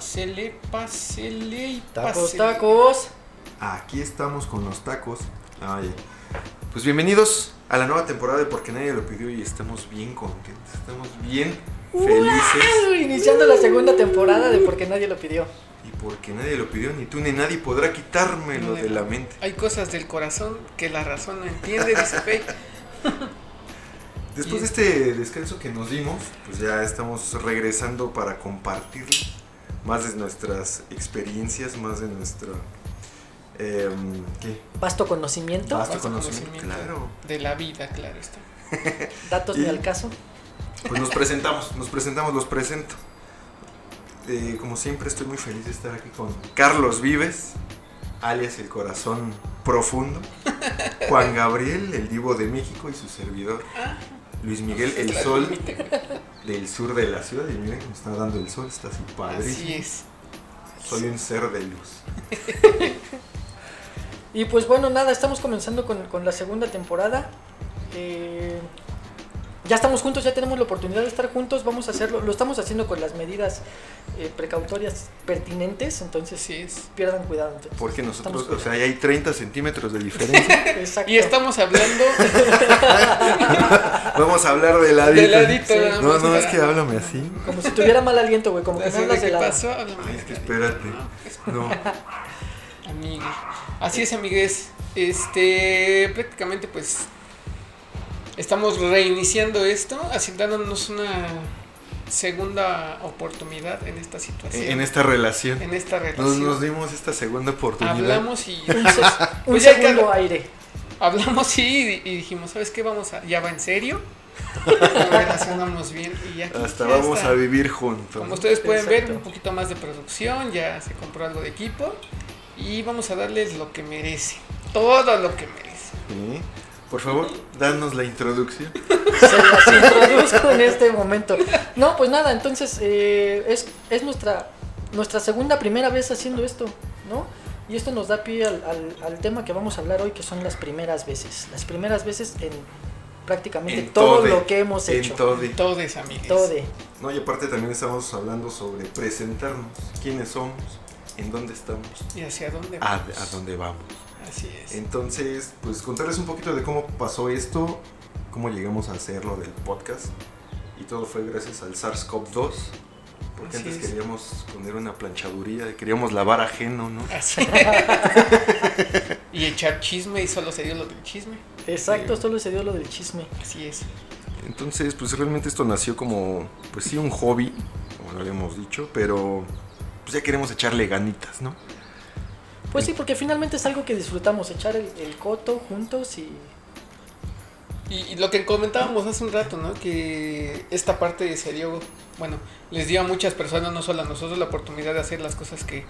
Pásele, pásele y Tacos, pásele. tacos. Aquí estamos con los tacos. Ay, pues bienvenidos a la nueva temporada de Porque Nadie Lo Pidió y estamos bien contentos, estamos bien felices. ¡Wow! Iniciando la segunda temporada de Porque Nadie lo pidió. Y porque nadie lo pidió, ni tú ni nadie podrá quitármelo de la mente. Hay cosas del corazón que la razón no entiende, dice Faye. Después de este descanso que nos dimos, pues ya estamos regresando para compartir más de nuestras experiencias, más de nuestra... em, ¿Qué? Vasto conocimiento, Vasto Vasto conocimiento, claro. De la vida, claro está. datos Y- de al caso. Pues nos presentamos, nos presentamos, los presento. Eh, como siempre estoy muy feliz de estar aquí con Carlos Vives, alias el corazón profundo, Juan Gabriel, el divo de México y su servidor, Luis Miguel, el sol del sur de la ciudad. Y miren que me está dando el sol, está así Así padrísimo. es. Soy un ser de luz. Y pues bueno, nada, estamos comenzando con, con la segunda temporada. Eh, ya estamos juntos, ya tenemos la oportunidad de estar juntos. Vamos a hacerlo, lo estamos haciendo con las medidas eh, precautorias pertinentes, entonces es. pierdan cuidado. entonces. Porque nosotros, o sea, hay 30 centímetros de diferencia. Exacto. Y estamos hablando Vamos a hablar de ladito. de ladito. Sí. No, no, es que háblame así. Como si tuviera mal aliento, güey, como que de hablas de qué la... pasó, Ay, es que espérate. No, No. Amigue. Así es, amigues. Este, prácticamente pues estamos reiniciando esto, así dándonos una segunda oportunidad en esta situación. En esta relación. en esta Nos, relación. nos dimos esta segunda oportunidad. Hablamos y Un, Pues que- segundo aire. hablamos y, y dijimos, ¿sabes qué? Vamos a, ya va en serio. Relacionamos bien y aquí Hasta ya vamos está. a vivir juntos. Como ustedes pueden ver, un poquito más de producción, ya se compró algo de equipo y vamos a darles lo que merece, todo lo que merece. Sí. Por favor, danos la introducción. Se las introduzco en este momento. No, pues nada, entonces eh, es, es nuestra, nuestra segunda, primera vez haciendo esto, ¿no? Y esto nos da pie al, al- al tema que vamos a hablar hoy, que son las primeras veces. Las primeras veces en prácticamente En todo lo que hemos En hecho. todo. Todos amigos. Todo. No, y aparte también estamos hablando sobre presentarnos. ¿Quiénes somos? ¿En dónde estamos? ¿Y hacia dónde ¿A, vamos? a dónde vamos? Así es. Entonces, pues contarles un poquito de cómo pasó esto, cómo llegamos a hacerlo del podcast. Y todo fue gracias al SARS-CoV-2. Porque Así antes es. queríamos poner una planchaduría, queríamos lavar ajeno, ¿no? Así. y echar chisme y solo se dio lo del chisme. Exacto, Sí. solo se dio lo del chisme. Así es. Entonces, pues realmente esto nació como, pues sí, un hobby, como lo habíamos dicho, pero pues ya queremos echarle ganitas, ¿no? Pues sí, porque finalmente es algo que disfrutamos, echar el, el coto juntos y... Y, y lo que comentábamos hace un rato, ¿no? Que esta parte se dio, bueno, les dio a muchas personas, no solo a nosotros, la oportunidad de hacer las cosas que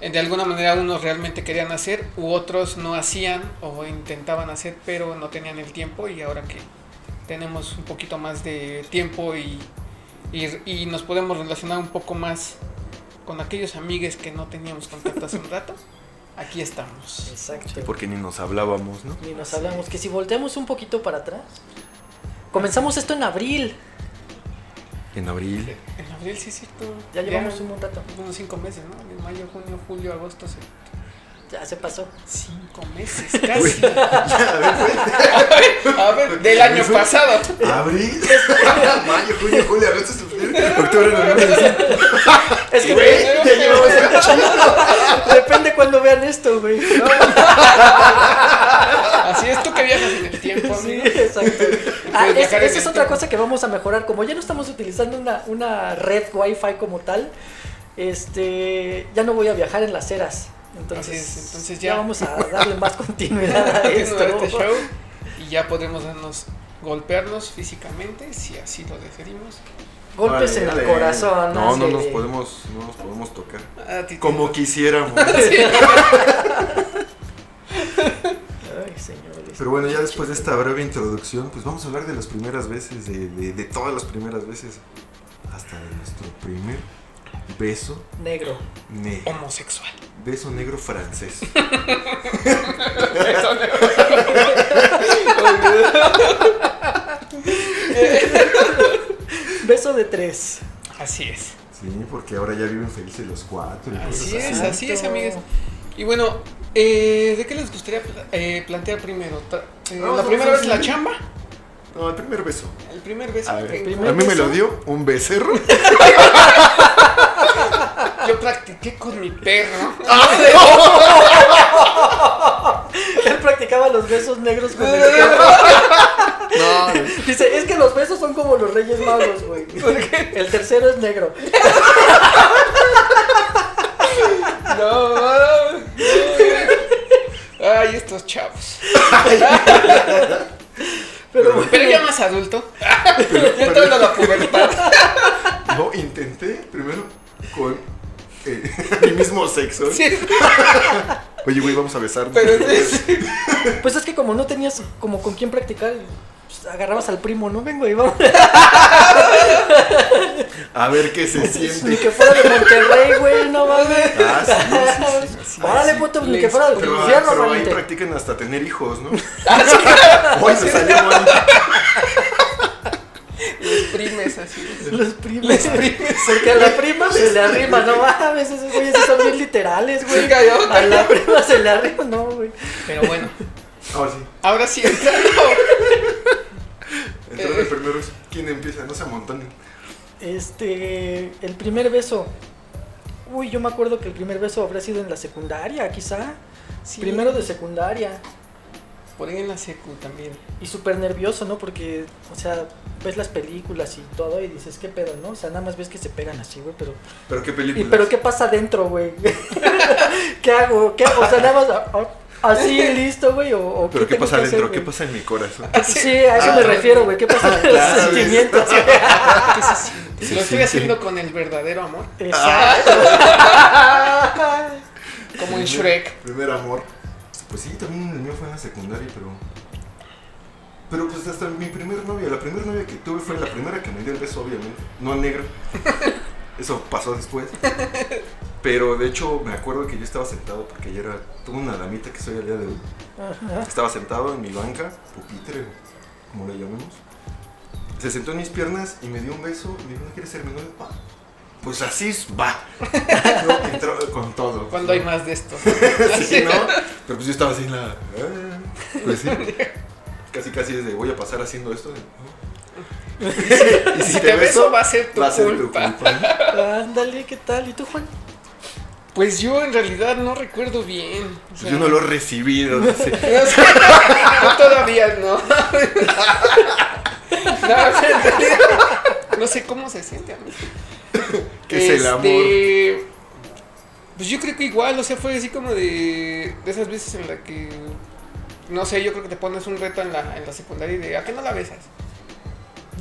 de alguna manera unos realmente querían hacer, u otros no hacían o intentaban hacer, pero no tenían el tiempo y ahora que tenemos un poquito más de tiempo y, y, y nos podemos relacionar un poco más con aquellos amigues que no teníamos contacto hace un rato, aquí estamos. Exacto. Porque ni nos hablábamos, ¿no? Y nos hablamos que si volteamos un poquito para atrás, comenzamos esto en abril, En abril. En abril sí cierto. ya llevamos un buen rato, unos cinco meses, ¿no? En mayo, junio, julio, agosto, se- ya se pasó. cinco meses casi. Ya, a ver, A ver, del año Eso- pasado. Abril, mayo, junio, julio, agosto, septiembre, octubre, noviembre, diciembre. Es que, Güey, depende cuando vean esto, güey. Así es tú que viajas en el tiempo, Sí, amigo. exacto. Ah, es- esa es otra cosa que vamos a mejorar. Como ya no estamos utilizando una, una red wifi como tal, este, ya no voy a viajar en las eras. Entonces, Así es, entonces ya. ya. vamos a darle más continuidad a esto. este show y ya podremos darnos golpearnos físicamente si así lo decidimos. Golpes en el corazón. No, no así nos de- podemos, no nos podemos tocar. A ti te- Como quisiéramos. Ay, señores. Pero bueno, ya después de esta breve introducción, pues vamos a hablar de las primeras veces, de, de- de todas las primeras veces, hasta de nuestro primer beso Negro. negro. homosexual. Beso negro francés. Beso de tres. Así es. Sí, porque ahora ya viven felices los cuatro. Así es, así es, amigues. Y bueno, eh, ¿de qué les gustaría eh, plantear primero? Eh, ¿La primera vez la chamba? No, el primer beso. El primer beso. A ver, que- primer a mí me lo beso? dio un becerro. Yo practiqué con mi perro. Él practicaba los besos negros con el perro. No, Dice, es que los besos son como los reyes magos. El tercero es negro. No, no, no. Ay, estos chavos. Pero bueno, Pero ya más adulto. ya entrando a la pubertad. no, intenté primero con eh, mi mismo sexo. Sí, Oye, güey, vamos a besarnos. pero es- pues es que como no tenías como con quién practicar, pues, agarrabas al primo, ¿no? Vengo y vamos. A ver qué se Ni siente. que fuera de Monterrey, güey, no mames. Ah, sí, sí, sí, sí. Órale, puto, ni que fuera del Pero, infierno, pero ahí practican hasta tener hijos, ¿no? Ah, Hoy se salió mal. les primes así. Los primos. Les primes. Porque a la prima se le arrima, no mames, esos güeyes son bien literales, güey. A la prima se le arrima, no, güey. Pero bueno, Ahora sí. ahora sí entrando. Entrando Eh. primero es quién empieza, no se amontonen. Este, el primer beso. Uy, yo me acuerdo que el primer beso habría sido en la secundaria, quizá. Sí. Primero de secundaria. Por ahí en la secu también. Y súper nervioso, ¿no? Porque, o sea, ves las películas y todo y dices, ¿qué pedo, no? O sea, nada más ves que se pegan así, güey, pero... Pero qué ¿Y película. pero qué pasa adentro, güey? ¿Qué hago? ¿Qué hago? O sea, nada más a- a- así, listo, güey, o, o Pero qué pasa hacer, adentro, qué pasa en mi corazón. Sí, a eso Ah, me refiero, güey. ¿Qué pasa en los claro, sentimientos? ¿Qué se siente? Sí, Lo estoy sí, haciendo sí. con el verdadero amor. Exacto. Como en Shrek. Primer amor. Pues sí, también el mío fue en la secundaria, pero. Pero pues hasta mi primer novia, la primera novia que tuve fue la primera que me dio el beso, obviamente. No negro. Eso pasó después. Pero de hecho me acuerdo que yo estaba sentado porque yo era. Tuve una damita que soy al día de hoy. Ajá. Estaba sentado en mi banca, pupitre, como le llamemos. Se sentó en mis piernas y me dio un beso y me dijo, ¿no quieres ser mi novia? Va. Pues así es, va. No, entró con todo. Cuando hay más de esto. sí, ¿no? Pero pues yo estaba así en la. ah, Pues sí. Casi, casi desde voy a pasar haciendo esto. ¿no? Y si te beso va a ser tu va a ser tu culpa. Ándale, ¿qué tal? ¿Y tú, Juan? Pues yo en realidad no recuerdo bien. o sea, yo no lo he recibido. No sé, yo todavía no. No, o sea, en realidad, no sé cómo se siente a mí. ¿Qué es el amor? Este, Pues yo creo que igual, o sea, fue así como de, de esas veces en la que, no sé, yo creo que te pones un reto en la, en la secundaria y de, ¿a qué no la besas?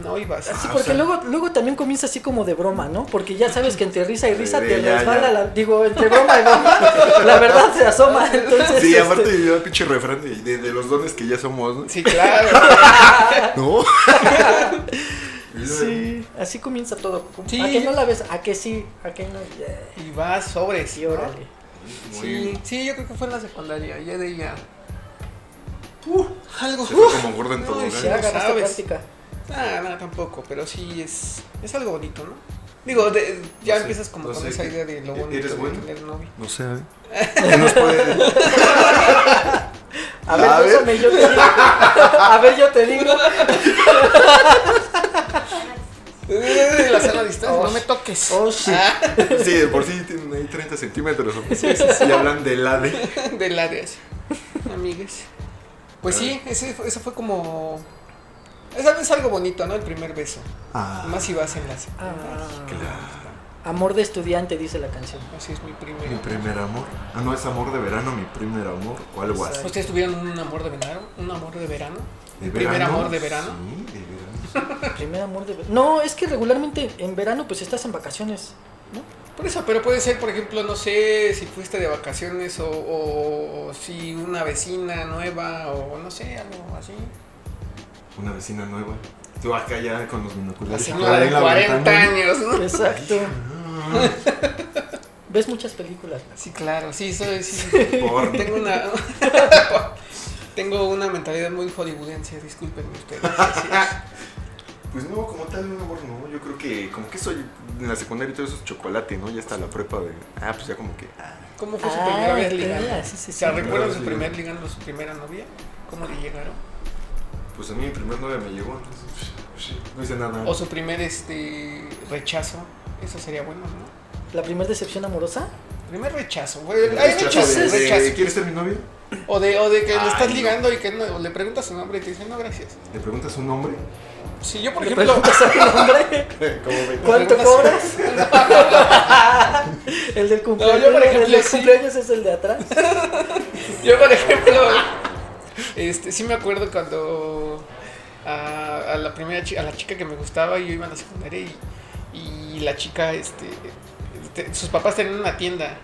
No ibas. Sí, Ah, o porque sea- luego, luego también comienza así como de broma, ¿no? Porque ya sabes que entre risa y risa Sí, te ya, resbala ya. la... Digo, entre broma y broma, la verdad se asoma. Entonces, Sí, este, aparte yo el pinche refrán de, de- de los dones que ya somos, ¿no? Sí, claro. ¿No? Sí, así comienza todo. Sí. ¿A que no la ves? ¿A que sí? ¿A que no? Yeah. Y vas sobre, sí, Sí, órale. Sí, sí, yo creo que fue en la secundaria, ya de ella. Uh, algo. Se fue uh, como gordo en no, todo. Se Ya agarraste sabes. práctica. Ah, no, tampoco, pero sí es, es algo bonito, ¿no? Digo, de- ya No sé, empiezas como no con sé, esa ¿qué- idea de lo e- bonito eres de bueno? tener novio. No sé, ¿eh? ¿Qué nos puede- A ver, A ver. yo te digo. A ver, yo te digo. La sana distancia, Oh, no me toques. Oh, sí. Ah, Sí, de por sí tienen ahí 30 centímetros. ¿no? Y hablan del ADE. de la de así. Amigues. Pues sí, ese, eso fue como. Esa es algo bonito, ¿no? El primer beso. Ah, Más si vas en la secundaria. Ah. claro. Amor de estudiante, dice la canción. Así es mi primer. Mi primer amor. Ah, no, es amor de verano, mi primer amor. O algo así. ¿Ustedes tuvieron un amor de verano? ¿Un amor de verano? ¿De primer verano? amor de verano? Sí, de verano. Primer amor de verano. No, es que regularmente en verano pues estás en vacaciones, ¿no? Por eso, pero puede ser, por ejemplo, no sé si fuiste de vacaciones o, o si una vecina nueva o no sé, algo así. Una vecina nueva. Tú acá ya con los La binoculares. señora ahí de en la 40 ventana. años, ¿no? Exacto. Ah, Ves muchas películas. Sí, claro, sí, soy, sí. Tengo una. tengo una mentalidad muy hollywoodense, discúlpenme ustedes. Sí. Pues no, como tal un amor no, yo creo que como que soy en la secundaria y todo eso es chocolate, ¿no? Ya está la prepa de, ah, pues ya como que, ah, ¿Cómo fue su Ah, primera vez ligando? sí, sí, ¿Se sí. recuerdan su primer ligando, su primera novia? ¿Cómo le llegaron? Pues a mí mi primer novia me llegó, entonces pues, no hice nada. O su primer este rechazo. Eso sería bueno, ¿no? La primera decepción amorosa. Primer rechazo, güey. Hay rechazo muchos de- de. ¿Quieres ser mi novia? O de, o de que le estás no. ligando y que no, o le preguntas su nombre y te dice, no, gracias. Le preguntas su nombre. Si yo, por Le ejemplo, ¿Cómo ve? ¿cuánto cobras? el del cumpleaños, No, yo, por ejemplo, el del sí. cumpleaños es el de atrás. yo, por ejemplo, este, sí me acuerdo cuando a, a la primera chica, a la chica que me gustaba, yo iba a la secundaria y, y la chica, este, te- sus papás tenían una tienda.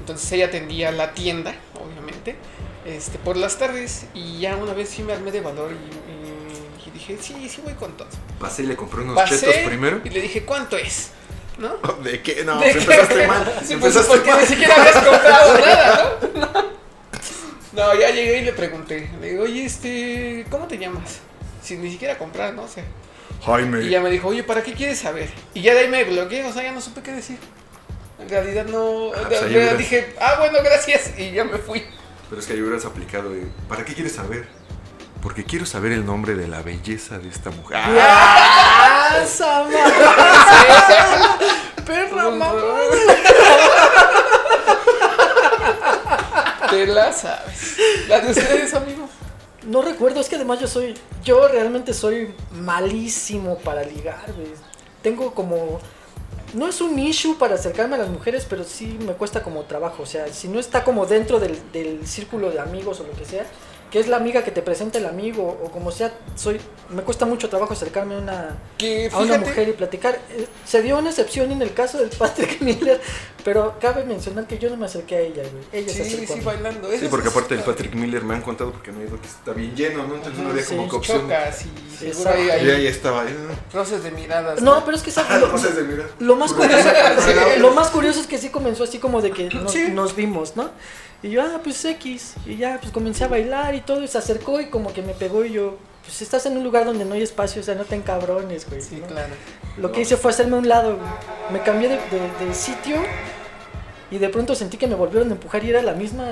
Entonces ella atendía la tienda, obviamente, este, por las tardes. Y ya una vez sí me armé de valor y, dije, sí, sí voy con todo. Pasé y le compré unos Pasé chetos primero. y le dije, ¿cuánto es? ¿No? ¿De qué? No, ¿De pues qué? empezaste mal. Sí, pues, empezaste porque mal. ni siquiera habías comprado nada, ¿no? No, ya llegué y le pregunté. Le digo, oye, este, ¿cómo te llamas? Sin ni siquiera comprar, no sé. Jaime. Y ya me dijo, oye, ¿para qué quieres saber? Y ya de ahí me bloqueé, o sea, ya no supe qué decir. En realidad no. Ah, pues dije, ah, bueno, gracias. Y ya me fui. Pero es que ahí hubieras aplicado de, ¿para qué quieres saber? Porque quiero saber el nombre de la belleza de esta mujer. ¡Ah! ¡Perra mamá! Te la sabes. De ustedes, amigo. No recuerdo, es que además yo soy, yo realmente soy malísimo para ligar, güey. Tengo como, no es un issue para acercarme a las mujeres, pero sí me cuesta como trabajo. O sea, si no está como dentro del, del círculo de amigos o lo que sea, que es la amiga que te presenta el amigo o como sea, soy, me cuesta mucho trabajo acercarme a una, a una mujer y platicar. Eh, Se dio una excepción en el caso del Patrick Miller, pero cabe mencionar que yo no me acerqué a ella, güey. Ella se Sí, acercó a sí, mí. bailando. Sí, porque aparte del Patrick Miller me han contado porque no he ido que está bien lleno, ¿no? Entonces no había Sí, como que opción. Chocas y Sí, seguro hay ahí estaba. ¿eh? roces de miradas. No, pero es que Ah, ¿sabes? no cosas de mirar. Lo más curioso, Sí. lo más curioso es que sí comenzó así como de que nos, Sí. nos vimos, ¿no? Y yo, ah, pues X. Y ya, pues comencé a bailar y todo. Y se acercó y como que me pegó y yo, pues estás en un lugar donde no hay espacio, o sea, no te encabrones, güey. Sí, ¿no? claro. Lo que hice fue hacerme a un lado, güey. Me cambié de, de- de sitio y de pronto sentí que me volvieron a empujar y era la misma,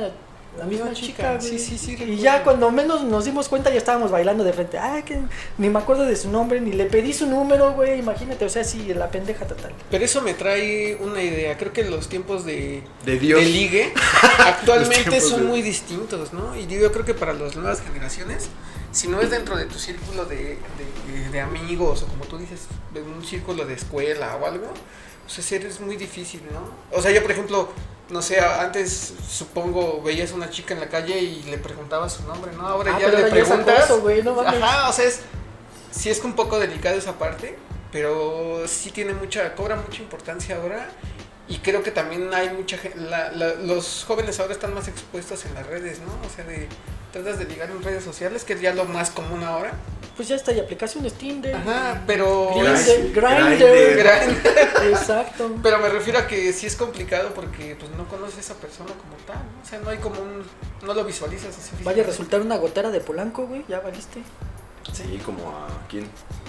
la misma chica, güey. Sí, sí, sí. Y recuerdo. ya cuando menos nos dimos cuenta ya estábamos bailando de frente. Ah, que ni me acuerdo de su nombre, ni le pedí su número, güey. Imagínate, o sea, sí, la pendeja total. Pero eso me trae una idea. Creo que los tiempos de, De Dios. de ligue actualmente son de- muy distintos, ¿no? Y yo creo que para las nuevas generaciones, si no es dentro de tu círculo de, de- de amigos o como tú dices, de un círculo de escuela o algo, pues hacer es muy difícil, ¿no? O sea, yo por ejemplo, no sé, antes supongo veías a una chica en la calle y le preguntabas su nombre, ¿no? Ahora Ah, ya le preguntas. acoso, güey, no. Ajá, o sea, es, sí es un poco delicado esa parte, pero sí tiene mucha, cobra mucha importancia ahora. Y creo que también hay mucha gente, los jóvenes ahora están más expuestos en las redes, ¿no? O sea, de tratas de ligar en redes sociales, que es ya lo más común ahora. Pues ya está, hay aplicaciones Tinder. Ajá, pero... Grindr, Grindr. Grindr. Gran- Exacto. Pero me refiero a que sí es complicado porque pues no conoces a esa persona como tal, ¿no? O sea, no hay como un... no lo visualizas así. Vaya a resultar una gotera de Polanco, güey, ya valiste. Sí, como a quién?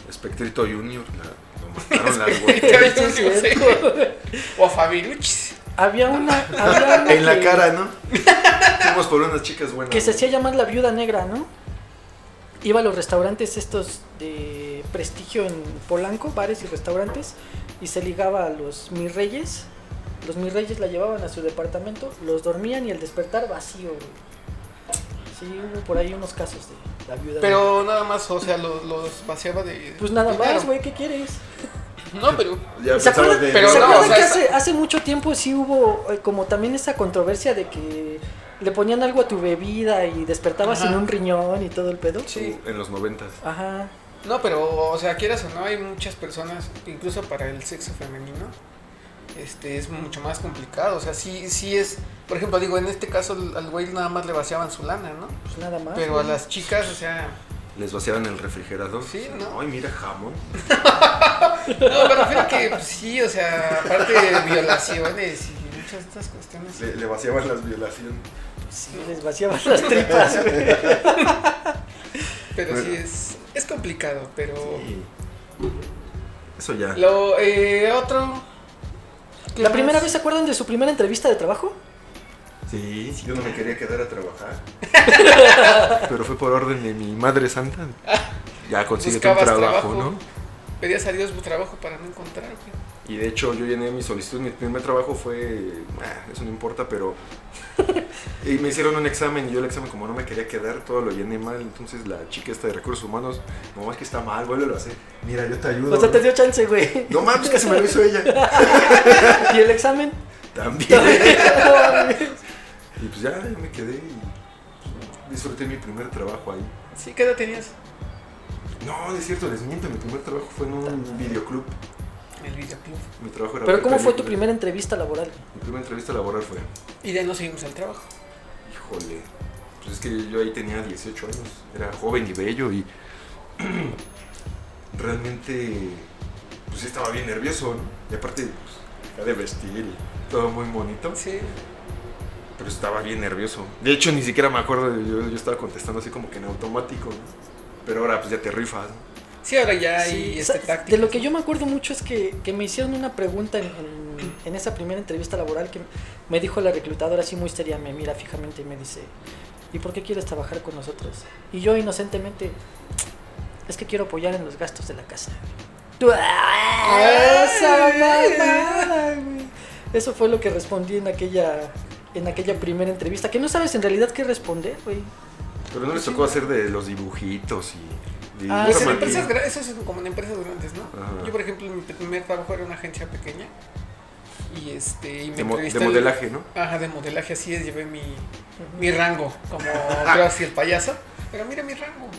Espectrito Junior. La, mataron las cierto. O a Fabiruchis. Había una, había una En la que- cara, ¿no? Fuimos por unas chicas buenas. que se hacía llamar la viuda negra, ¿no? Iba a los restaurantes estos de prestigio en Polanco, bares y restaurantes, y se ligaba a los mis reyes. Los mis reyes la llevaban a su departamento, los dormían y el despertar vacío, güey. Sí, hubo por ahí unos casos de la viuda negra. Pero nada más, o sea, los, los vaciaba de... Pues nada dinero. más, güey, ¿qué quieres? No, pero... Ya ¿Se acuerdan, de. pero ¿se no, acuerdan o sea, que hace, hace mucho tiempo sí hubo eh, como también esa controversia de que le ponían algo a tu bebida y despertabas Ajá. sin un riñón y todo el pedo? Sí. En los noventas. Ajá. No, pero, o sea, quieras o no, hay muchas personas, incluso para el sexo femenino, este, es mucho más complicado. O sea, sí, sí es, por ejemplo, digo, en este caso al güey nada más le vaciaban su lana, ¿no? Pues nada más. Pero a las chicas, o sea, Les vaciaban el refrigerador. Sí, ¿no? Ay, mira, jamón. no, me refiero a que pues, sí, o sea, aparte de violaciones y muchas de estas cuestiones. Le, le vaciaban las violaciones. Sí, les vaciaban las tripas, güey. Pero sí es, es complicado, pero... Eso ya. Lo, eh, otro. ¿Qué ¿La más? primera vez se acuerdan de su primera entrevista de trabajo? Sí, yo no me quería quedar a trabajar. Pero fue por orden de mi madre santa. Ya un Buscabas trabajo, trabajo. ¿no? Pedías a Dios tu trabajo para no encontrar. güey. Y de hecho yo llené mi solicitud, mi primer trabajo fue, ah, eso no importa, pero... Y me hicieron un examen y yo el examen como no me quería quedar, todo lo llené mal, entonces la chica esta de recursos humanos, no, es que está mal, vuélvelo a hacer. Mira, yo te ayudo. O sea, te dio chance, güey. No mames, que se me lo hizo ella. ¿Y el examen? También. Y pues ya yo me quedé y disfruté mi primer trabajo ahí. Sí, ¿qué edad tenías? No es cierto, les miento, mi primer trabajo fue en un videoclub. En el videoclub. Mi trabajo era Pero ¿cómo fue tu primera entrevista laboral? Mi primera entrevista laboral fue, Y de ahí nos seguimos al trabajo. híjole, pues es que yo ahí tenía 18 años, era joven y bello y realmente pues sí estaba bien nervioso, ¿no? Y aparte, pues, acá de vestir y todo muy bonito, Sí. pero estaba bien nervioso. De hecho, ni siquiera me acuerdo, de- yo, yo estaba contestando así como que en automático, ¿no? Pero ahora pues ya te rifas, ¿no? Sí, ahora ya hay Sí, este táctico. de lo que yo me acuerdo mucho es que, que me hicieron una pregunta en, en- en esa primera entrevista laboral que me dijo la reclutadora así muy seria, me mira fijamente y me dice, ¿y por qué quieres trabajar con nosotros? Y yo inocentemente, es que quiero apoyar en los gastos de la casa. Tú, ¡ah, esa mamada, güey! Eso fue lo que respondí en aquella, en aquella primera entrevista, que no sabes en realidad qué responder, güey. Pero no les tocó hacer de los dibujitos y... Ah, Pues en empresas eso es como en empresas grandes, ¿no? Ajá. Yo, por ejemplo, mi primer trabajo era una agencia pequeña. Y este. Y me de, mo- de el- modelaje, ¿no? Ajá, de modelaje, así es, llevé mi, mi rango, como Crossy el payaso. Pero mira mi rango.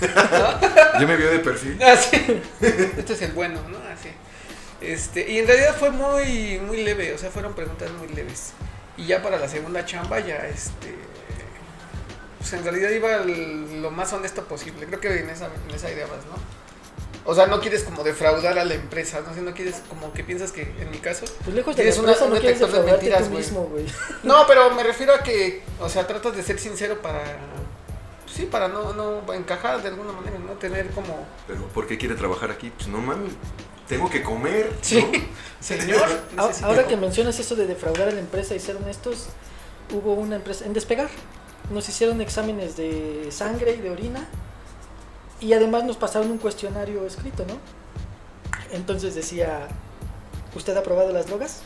Yo me vio de perfil. Así. Este es el bueno, ¿no? Así. Este, y en realidad fue muy, muy leve, o sea, fueron preguntas muy leves. Y ya para la segunda chamba, ya este. Pues en realidad iba el- lo más honesto posible. Creo que en esa, en esa idea vas, ¿no? O sea, no quieres como defraudar a la empresa, ¿no? Si no quieres como que piensas que, en mi caso. Pues lejos de la Tienes una- empresa un no quieres detector de mentiras, tú güey. mismo, güey. No, pero me refiero a que, o sea, tratas de ser sincero para. pues Sí, para no, no encajar de alguna manera, ¿no? Tener como. Pero ¿por qué quiere trabajar aquí? Pues no mames, tengo que comer. ¿no? Sí, señor. Ahora que mencionas eso de defraudar a la empresa y ser honestos, hubo una empresa en Despegar. Nos hicieron exámenes de sangre y de orina y además nos pasaron un cuestionario escrito, ¿no? Entonces decía, ¿usted ha probado las drogas?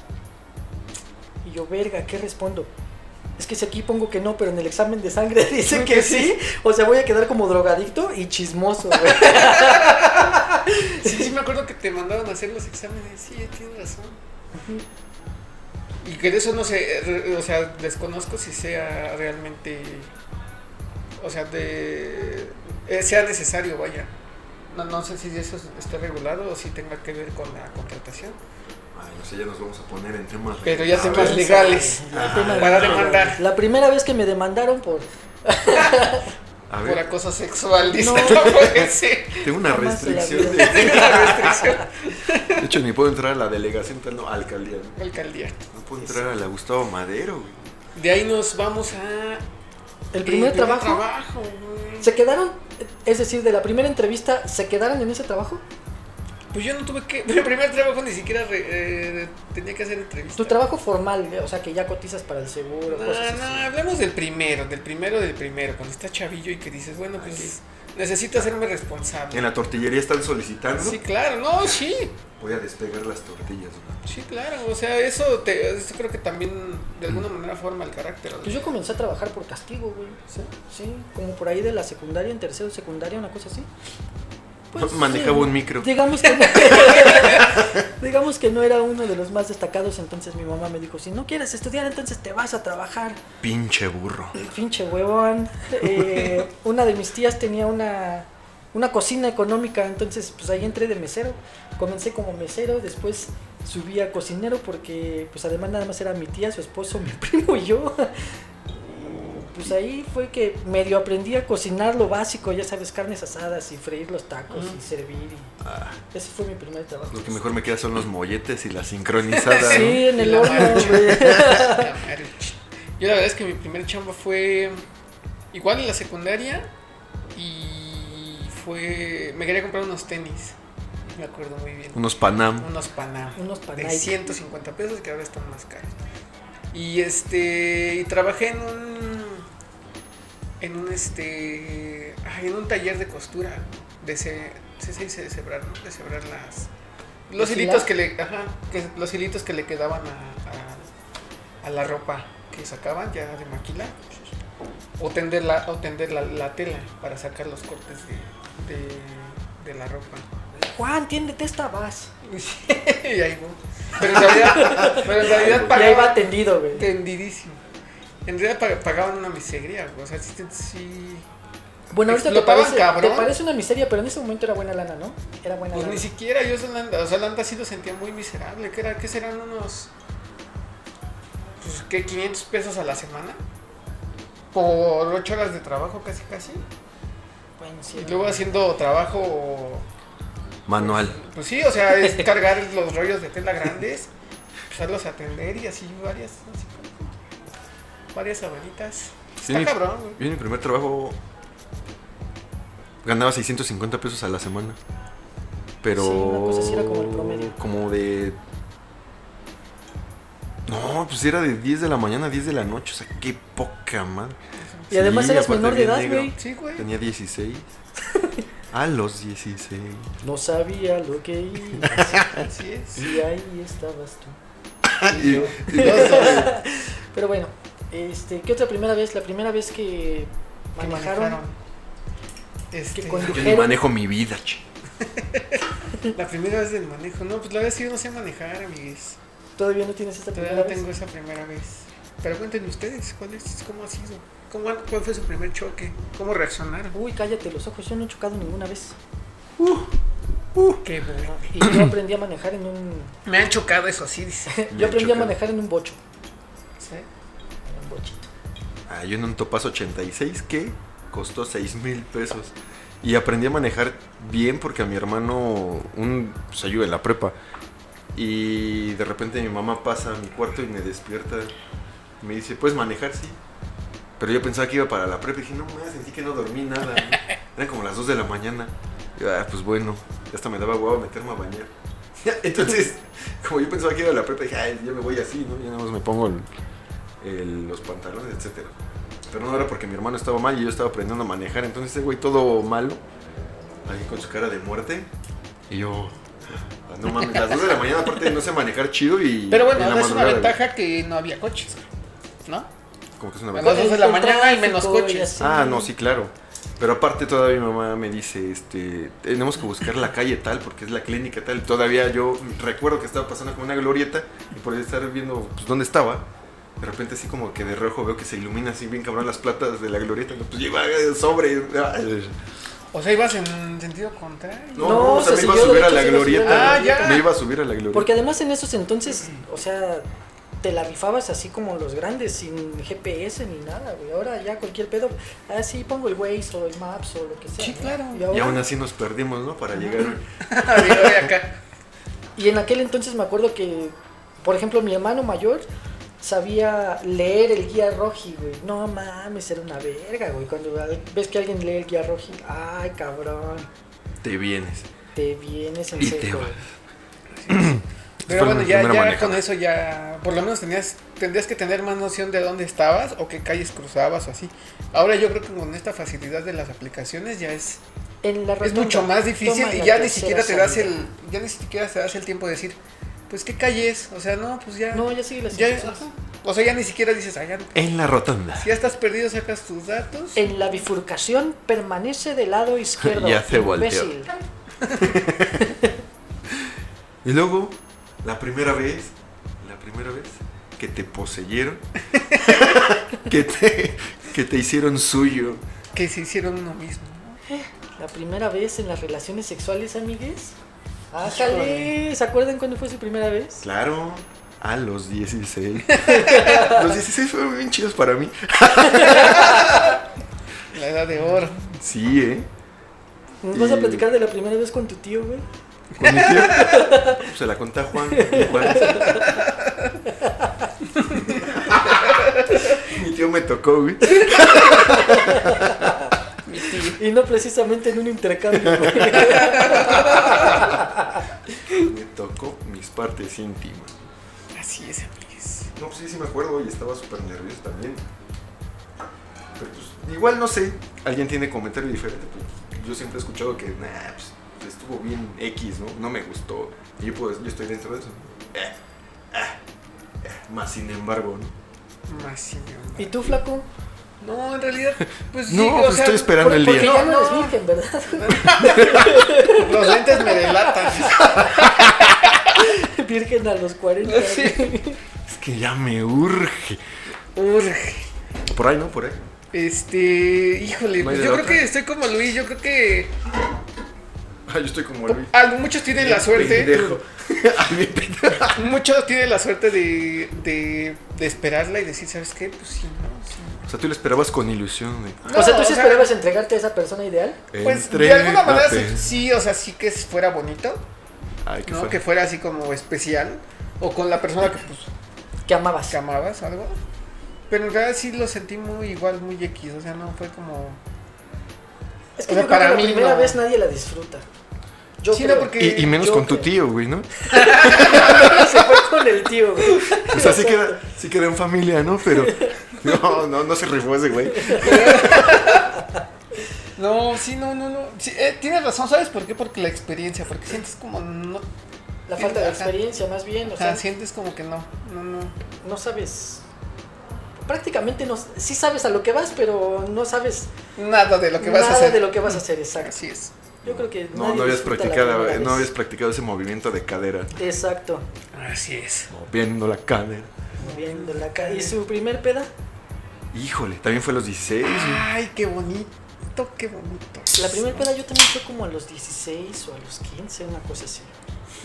Y yo, verga, ¿qué respondo? Es que si aquí pongo que no, pero en el examen de sangre dicen que sí, o sea, voy a quedar como drogadicto y chismoso, güey. Sí, sí, me acuerdo que te mandaban a hacer los exámenes. Sí, tienes razón. Y que de eso no sé, re- o sea, desconozco si sea realmente. O sea, de. eh, sea necesario, vaya. No, no sé si eso esté regulado o si tenga que ver con la contratación. Ay, no sé, ya nos vamos a poner en temas. Pero ya temas legales. Ah, para demandar. La primera vez que me demandaron por A Por ver, acoso sexual, dice. No. Puede ser. tengo una restricción. De, Tengo una restricción. de hecho, ni puedo entrar a la delegación, tal, no, alcaldía. ¿no? Alcaldía. No puedo entrar a la Gustavo Madero, güey. De ahí nos vamos a. el primer trabajo. trabajo. ¿Se quedaron? Es decir, de la primera entrevista, ¿se quedaron en ese trabajo? Pues yo no tuve que. Mi primer trabajo ni siquiera re- eh, tenía que hacer entrevista. Tu trabajo formal, o sea, que ya cotizas para el seguro, No, cosas no, así. hablemos del primero, del primero, del primero. Cuando está chavillo y que dices, bueno, pues necesito hacerme responsable. En la tortillería están solicitando. Sí, claro, no, sí. Voy a despegar las tortillas, güey. Sí, claro. O sea, eso, te, eso creo que también de alguna manera forma el carácter. ¿no? Pues yo comencé a trabajar por castigo, güey. ¿Sí? Sí, como por ahí de la secundaria, en tercero de secundaria, una cosa así. Pues, Manejaba sí. un micro. Digamos que, no, digamos que no era uno de los más destacados, entonces mi mamá me dijo, si no quieres estudiar, entonces te vas a trabajar. Pinche burro. Pinche huevón. Eh, una de mis tías tenía una, una cocina económica, entonces pues ahí entré de mesero. Comencé como mesero, después subí a cocinero porque pues además nada más era mi tía, su esposo, mi primo y yo. Pues ahí fue que medio aprendí a cocinar lo básico, ya sabes, carnes asadas y freír los tacos y servir. y Ah, ese fue mi primer trabajo. lo que mejor me queda son los molletes y la sincronizada. Sí, ¿no? en el horno. Yo la verdad es que mi primer chamba fue igual en la secundaria y fue... Me quería comprar unos tenis. me acuerdo muy bien. Unos Panam. Unos Panam. Unos de Panay. 150 pesos que ahora están más caros. Y este y trabajé en un en un este ay, en un taller de costura de se, se, se dice de cebrar, ¿no? De cebrar las los ¿De hilitos que le ajá, que los hilitos que le quedaban a, a, a la ropa que sacaban ya de maquilar o tender la o tender la, la tela para sacar los cortes de, de, de la ropa. Juan, tiéndete esta vas. y ahí voy. Pero en realidad, pero en realidad Y ahí va tendido, güey. tendidísimo. En realidad pag- pagaban una miseria, güey. O sea, sí, te- sí. Bueno, ahorita te parece, cabrón. te parece una miseria, pero en ese momento era buena lana, ¿no? Era buena Pues lana. ni siquiera yo, o sea, Landa sí lo sentía muy miserable. que era? ¿Qué serán unos. Pues, ¿qué? 500 pesos a la semana? Por 8 horas de trabajo, casi, casi. Bueno, sí, Y luego haciendo trabajo. Manual. Pues sí, o sea, es cargar los rollos de tela grandes, empezarlos a atender y así varias. así varias abuelitas. Sí, Está mi- cabrón. Yo en mi primer trabajo ganaba 650 pesos a la semana. Pero. Sí, una cosa así era como el promedio. Como de. No, pues era de 10 de la mañana a 10 de la noche. O sea, qué poca madre. Y además Sí, eras aparte menor de edad, güey. Sí, güey. Tenía 16. A los 16. No sabía lo que iba. Así es. Y ahí estabas tú. Y- Los dos Pero bueno, este, ¿qué otra primera vez? La primera vez que que manejaron. Este, Que con- Yo ni Dijeron- manejo mi vida, che. la primera vez del manejo. No, pues la verdad sí yo no sé manejar, amigues. Todavía no tienes esta Todavía primera no vez. tengo esa primera vez. Pero cuéntenme ustedes, ¿cuál es, ¿cómo ha sido? ¿Cómo, ¿Cuál fue su primer choque? ¿Cómo reaccionaron? Uy, cállate los ojos, yo no he chocado ninguna vez. Qué bueno. Y yo aprendí a manejar en un. Me han chocado eso sí, dice. Yo aprendí a manejar en un bocho. Bochito. Ah, yo en un Topaz 86 que costó 6 mil pesos. Y aprendí a manejar bien porque a mi hermano, un, pues ayuda en la prepa. Y de repente mi mamá pasa a mi cuarto y me despierta. Me dice, ¿puedes manejar? Sí. Pero yo pensaba que iba para la prepa y dije, no, me sentí que no dormí nada. ¿no? Eran como las 2 de la mañana. Y yo, ah, pues bueno, hasta me daba huevo meterme a bañar. Entonces, como yo pensaba que iba a la prepa, dije, ay, ya me voy así, ¿no? Ya nada más me pongo el- el- los pantalones, etcétera. Pero no era porque mi hermano estaba mal y yo estaba aprendiendo a manejar. Entonces ese güey todo malo, ahí con su cara de muerte. Y yo, ah, no mames, las 2 de la mañana aparte no sé manejar chido y... Pero y bueno, en la es una ventaja que no había coches, ¿no? Como que es una A ventaja. las dos de la mañana hay menos y coches. Ah, no, sí, claro. Pero aparte todavía mi mamá me dice, este, tenemos que buscar la calle tal porque es la clínica tal. Todavía yo recuerdo que estaba pasando como una glorieta y por estar viendo pues, dónde estaba, de repente así como que de rojo veo que se ilumina así bien cabrón las platas de la glorieta. Pues lleva sobre. O sea, ibas en sentido contrario. No, No, no, o sea, se me iba a subir a la glorieta. Ah, glorieta. Me iba a subir a la glorieta. Porque además en esos entonces, o sea, te la rifabas así como los grandes, sin GPS ni nada, güey. Ahora ya cualquier pedo, ah, sí, pongo el Waze o el Maps o lo que sea. Sí, claro. Y, aún así nos perdimos, ¿no? Para llegar. Digo, "Oye, acá. y en aquel entonces me acuerdo que, por ejemplo, mi hermano mayor sabía leer el guía roji, güey. No mames, era una verga, güey. Cuando ves que alguien lee el guía roji, ay, cabrón, Te vienes. te vienes en Y te vas. Pero bueno, ya, con eso ya, por lo menos tenías, tendrías que tener más noción de dónde estabas o qué calles cruzabas o así. Ahora yo creo que con esta facilidad de las aplicaciones ya es, En la es mucho más difícil y ya ni siquiera te das salida. el, ya ni siquiera te das el tiempo de decir, pues qué calle es, o sea, no, pues ya, No, ya sigue las ya, o sea, ya ni siquiera dices, ya, En la rotonda. si ya estás perdido sacas tus datos. En la bifurcación permanece del lado izquierdo. Ya se volteó. imbécil. Y luego, la primera vez, la primera vez que te poseyeron, que te, que te hicieron suyo. que se hicieron uno mismo. ¿no? La primera vez en las relaciones sexuales, amigues. Ájale, ¿se acuerdan cuándo fue su primera vez? Claro, a los 16. Los 16 fueron bien chidos para mí. La edad de oro. Sí, ¿eh? ¿Nos vas a Y- platicar de la primera vez con tu tío, güey? Con mi tío. Se la conté a Juan. mi Juan. Mi tío me tocó, güey. Y no precisamente en un intercambio, güey. partes íntimas. Así es, amigues. No, pues sí, sí me acuerdo y estaba súper nervioso también. Pero pues, igual no sé, alguien tiene comentario diferente. Pues, yo siempre he escuchado que, nah, pues estuvo bien X, ¿no? No me gustó. Y yo, pues, yo estoy dentro de eso. Eh, ah, eh, Más sin embargo, ¿no? Más sí, ¿Y tú, flaco? No, en realidad, pues sí, No, o pues sea, estoy esperando el Porque día. ya no No, eres no. virgen, ¿verdad? Los lentes me delatan. Virgen a los 40. Sí. Es que ya me urge. Urge. Por ahí, ¿no? Por ahí. Este, híjole, ¿No hay pues yo creo otra? que estoy como Luis, yo creo que Ah, yo estoy como Luis. ah, muchos tienen la suerte, Pendejo. Ay, muchos tienen la suerte de, de, de esperarla y decir, ¿sabes qué? Pues sí, no, sí. O sea, tú lo esperabas con ilusión. o sea, ¿tú sí sea, esperabas entregarte a esa persona ideal? Pues de alguna manera sí, o sea, sí que fuera bonito, Ay, qué ¿no? fue. Que fuera así como especial o con la persona que pues Que amabas. que amabas algo. Pero en realidad sí lo sentí muy igual, muy X, o sea, no fue como Es que O sea, yo creo para que la mí primera no. vez nadie la disfruta. Yo Sí, no, creo. porque- Y, y menos yo con tu creo. tío, güey, ¿no? Se fue con el tío, güey. O sea, sí queda, sí queda en familia, ¿no? Pero no, no, no se rifó ese güey. No, sí, no, no, no. Sí, eh, tienes razón, ¿sabes por qué? Porque la experiencia, porque sientes como no, La falta de experiencia, más bien. O o sea, sea, sientes como que no, no, no. no sabes. Prácticamente no. Sí sabes a lo que vas, pero no sabes Nada de lo que vas nada a hacer. de lo que vas a hacer, exacto. Así es. Yo creo que. No, no habías practicado, primera no habías practicado ese movimiento de cadera. Exacto. Así es. Moviendo la cadera. Moviendo la ca- ¿Y su primer peda? Híjole, también fue a los 16. güey. Ay, qué bonito, qué bonito. La primera peda yo también fue como a los 16 o a los 15, una cosa así.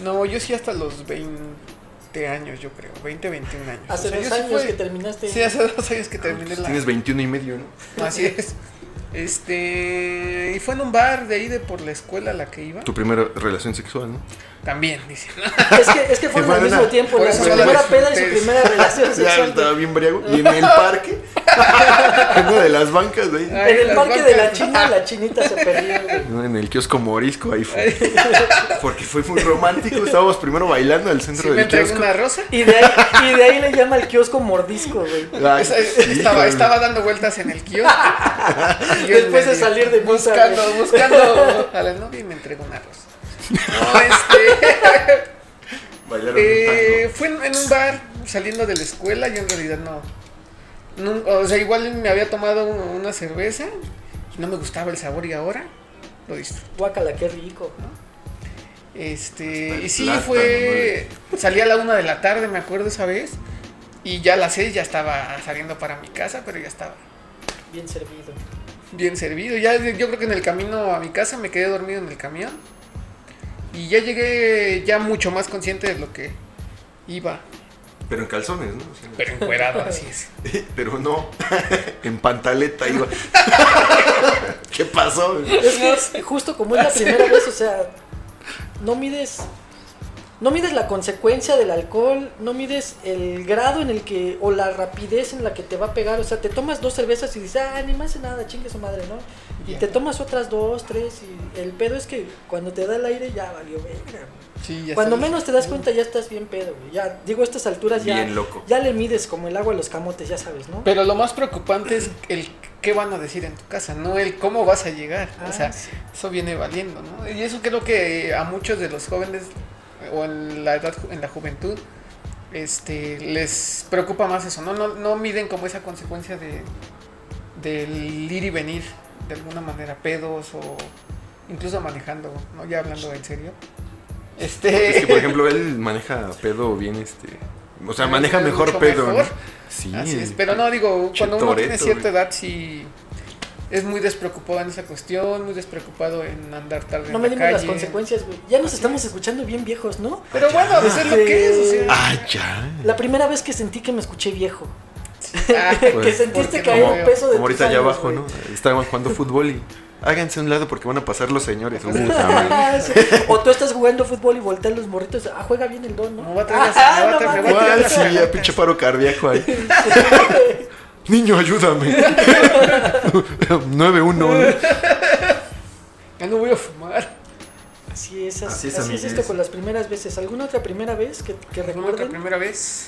No, yo sí hasta los 20 años, yo creo. 20, 21 años. Hace O sea, dos sí años fue- que terminaste. Sí, hace dos años que terminé la. Tienes 21 y medio, ¿no? Así es. Este. Y fue en un bar de ahí de por la escuela a la que iba. Tu primera relación sexual, ¿no? También, dice. Es que, es que fueron Fue al una- mismo tiempo. eso su primera peda y su primera relación sexual. estaba bien briago. Y en el parque, en una de las bancas Ay, En el parque de la. China, la chinita se perdió. güey. en el kiosco morisco, ahí fue. Porque fue muy romántico. Estábamos primero bailando al Sí, centro me del entregó kiosco. una rosa. Y de, ahí, y de ahí le llama al kiosco mordisco, güey. Ay, híjole. estaba, estaba dando vueltas en el kiosco. Después de salir de buscando, güey. buscando a la novia y me entregó una rosa. No, este. Bailaron eh, fue en, en un bar saliendo de la escuela. Yo en realidad no. o sea, igual me había tomado un- una cerveza y no me gustaba el sabor y ahora lo disfruto. Guácala, qué rico. Este, El y sí, fue. Salí a la una de la tarde, me acuerdo esa vez. Y ya a las seis ya estaba saliendo para mi casa, pero ya estaba Bien servido. bien servido. Ya yo creo que en el camino a mi casa me quedé dormido en el camión. Y ya llegué ya mucho más consciente de lo que iba. Pero en calzones, ¿no? O sea, Pero encuerado, así es. Pero no, en pantaleta iba. ¿Qué pasó? Es que justo como es la primera vez, o sea, no mides. No mides la consecuencia del alcohol, no mides el grado en el que, o la rapidez en la que te va a pegar. O sea, te tomas dos cervezas y dices, ah, ni me hace nada, chingue su madre, ¿no? Y Ya. te tomas otras dos, tres, y el pedo es que cuando te da el aire ya valió verga. Sí, ya Cuando sabes. menos te das cuenta ya estás bien pedo, güey. Ya, digo, a estas alturas ya, Bien loco. ya le mides como el agua a los camotes, ya sabes, ¿no? Pero lo más preocupante es el qué van a decir en tu casa, no el cómo vas a llegar. Ah, o sea, sí. eso viene valiendo, ¿no? Y eso creo que a muchos de los jóvenes o en la edad, en la juventud, este, les preocupa más eso, ¿no? No, no miden como esa consecuencia de del ir y venir de alguna manera, pedos o incluso manejando, ¿no? Ya hablando en serio. Este, Es que, por ejemplo, él maneja pedo bien, este... O sea, Ah, maneja mejor pedo, ¿no? mejor. Sí. Así es, pero no, digo, cuando uno tiene cierta edad, sí es muy despreocupado en esa cuestión, muy despreocupado en andar tarde No en la las consecuencias, güey. Ya nos Así estamos es. escuchando bien viejos, ¿no? Pero bueno, es lo que es, o sea. Ah, ya. La primera vez que sentí que me escuché viejo. Ah, que Pues, sentiste que no un peso de Como ahorita allá abajo. ¿no? Estaban jugando fútbol y... Háganse a un lado porque van a pasar los señores. Ah. O tú estás jugando fútbol y voltean los morritos. Ah, juega bien el don, ¿no? Me voy a traer Ah, me a no traer- me voy a ¿Cuál? las Sí, ya preguntas. pinche paro cardíaco ahí. Niño, ayúdame. 9-1. Ya no voy a fumar. Así es, así, Así es, así es esto con las primeras veces. ¿Alguna otra primera vez que, que ¿Alguna otra recuerden? primera vez?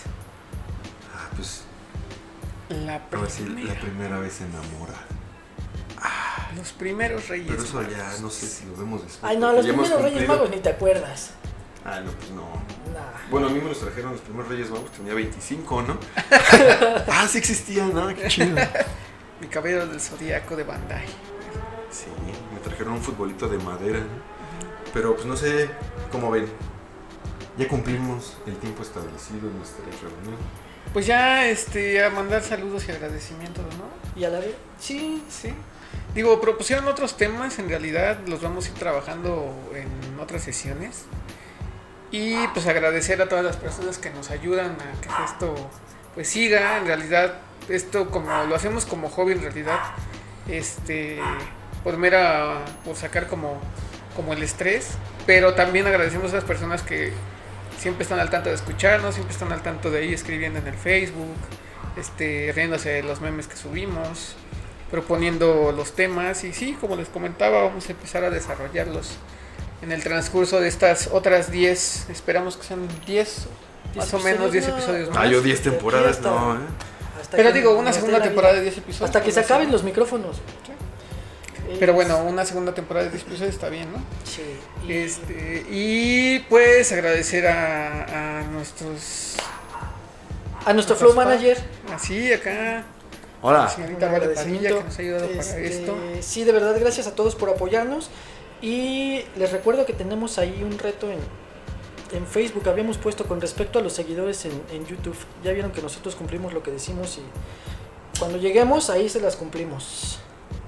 Ah, pues, La a ver si primera. la primera vez enamora. Los primeros reyes. Pero eso ya no sé si lo vemos después. Ay, no, los primeros Reyes. Magos ni te acuerdas. Ah, no, pues no. Nah. Bueno, a mí me los trajeron los primeros Reyes Magos, tenía 25, ¿no? ah, sí existían, ¿no? Qué chido. Mi cabello del zodiaco de Bandai. Sí, me trajeron un futbolito de madera, ¿no? Pero pues no sé cómo ven. Ya cumplimos el tiempo establecido en nuestra reunión. Pues ya, este, a mandar saludos y agradecimientos, ¿no? Y a la vez, sí, Sí. Digo, propusieron otros temas, en realidad los vamos a ir trabajando en otras sesiones. Y pues agradecer a todas las personas que nos ayudan a que esto pues siga. En realidad, esto como lo hacemos como hobby en realidad, este, por mera, por sacar como, como el estrés. Pero también agradecemos a las personas que siempre están al tanto de escucharnos, siempre están al tanto de ahí escribiendo en el Facebook, este, riéndose de los memes que subimos proponiendo los temas y sí, como les comentaba, vamos a empezar a desarrollarlos en el transcurso de estas otras 10, esperamos que sean 10 más o menos 10 episodios Ah, más. yo 10 de aquí temporadas, hasta- no, ¿eh? Pero digo, una segunda temporada de 10 episodios. Hasta que se podría ser. acaben los micrófonos. Pero bueno, una segunda temporada de 10 episodios está bien, ¿no? Sí. y- Este, y pues agradecer a, a nuestros... a nuestro flow manager. Así, acá, la Hola. señorita Vale. Padilla, que nos ha ayudado para Este, esto. Sí, de verdad, gracias a todos por apoyarnos. Y les recuerdo que tenemos ahí un reto en, en Facebook. Habíamos puesto con respecto a los seguidores en, en YouTube. Ya vieron que nosotros cumplimos lo que decimos y cuando lleguemos ahí se las cumplimos.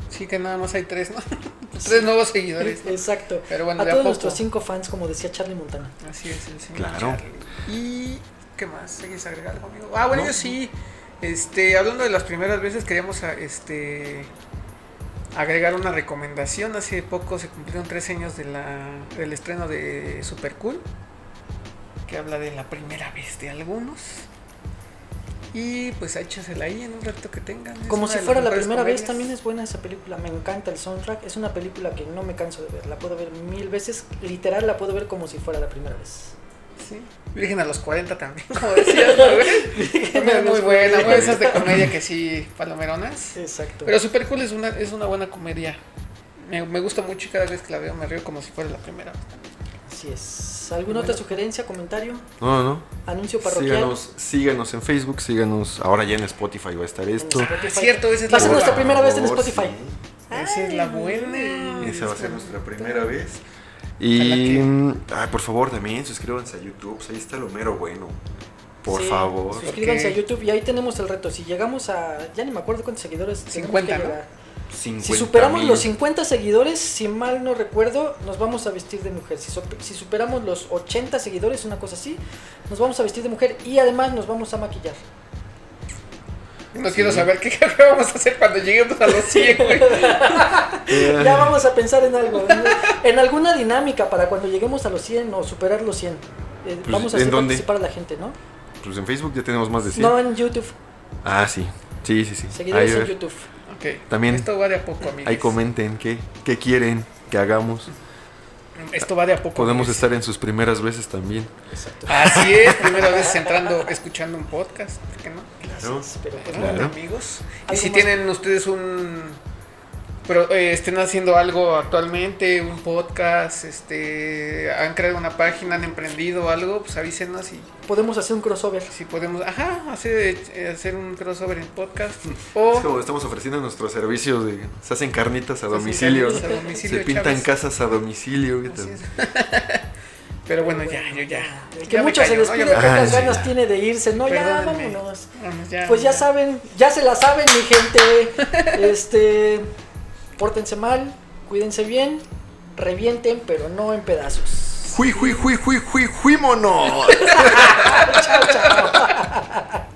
Sí, que nada más hay tres, ¿no? tres nuevos seguidores. ¿no? Exacto. Pero bueno, a todos poco. nuestros cinco fans, como decía Charlie Montana. Así es, el señor Claro. Charlie. ¿Y qué más? ¿Seguís agregar algo, amigo? Ah, bueno, No. yo sí. Este, hablando de las primeras veces, queríamos a- este agregar una recomendación. Hace poco se cumplieron tres años de la, del estreno de Super Cool, que habla de la primera vez de algunos. Y pues échasela ahí en un rato que tengan. Es Como si fuera la primera vez, también es buena esa película. Me encanta el soundtrack. Es una película que no me canso de ver. La puedo ver mil veces. Literal, la puedo ver como si fuera la primera vez. Sí. Virgen a los 40 también, como decías, es muy buena, muy esas de comedia que sí, palomeronas. Exacto. Pero Super Cool es una, es una buena comedia. Me, me gusta mucho y cada vez que la veo me río como si fuera la primera. Así es. ¿Alguna otra sugerencia, comentario, No, no, no. anuncio parroquial? Síganos, síganos en Facebook, síganos. Ahora ya en Spotify va a estar esto. Es cierto, esa es Va a ser nuestra primera vez en Spotify. Esa es la buena. Esa va a ser nuestra primera vez. Y, ay, por favor, también suscríbanse a YouTube. Ahí está lo mero bueno. Por Sí, favor. Suscríbanse a YouTube y ahí tenemos el reto. Si llegamos a. Ya ni me acuerdo cuántos seguidores. tenemos 50, que ¿no? llegar. 50 Si superamos mil. los 50 seguidores, si mal no recuerdo, nos vamos a vestir de mujer. Si, so- si superamos los 80 seguidores, una cosa así, nos vamos a vestir de mujer y además nos vamos a maquillar. No quiero saber qué, qué vamos a hacer cuando lleguemos a los 100, güey. Ya vamos a pensar en algo, en, en alguna dinámica para cuando lleguemos a los 100 o superar los 100. Eh, Pues, vamos a ¿en hacer dónde? participar a la gente, ¿no? Pues en Facebook ya tenemos más de 100. No en YouTube, Ah, sí. Sí, sí, sí. seguidores en YouTube. Ok. También- Esto va de a poco, amigos. ahí comenten qué, qué quieren que hagamos. Esto va de a poco. Podemos amigos. estar en sus primeras veces también. Exacto. Así es, primera vez entrando, escuchando un podcast. ¿Por qué no? Claro. Pero Pues Claro. amigos. Y ¿Algo si más? tienen ustedes un. Pero eh, estén haciendo algo actualmente, un podcast, este, han creado una página, han emprendido algo, pues avísenos y podemos hacer un crossover. si podemos, ajá, hacer, eh, hacer un crossover en podcast. Es O como estamos ofreciendo nuestros servicios de... Se hacen carnitas a domicilio. carnitas a domicilio, Se pintan Chávez. casas a domicilio. Pero bueno, ya, yo ya. El que ya me mucho se callo, ¿no? pocas. Ah, ganas ya. tiene de irse. No, ya, vámonos. Vamos, ya, Pues ya saben, ya se la saben, mi gente. Este, Pórtense mal, cuídense bien, revienten, pero no en pedazos. ¡Jui, jui, jui, jui, jui, juímonos! chao, chao.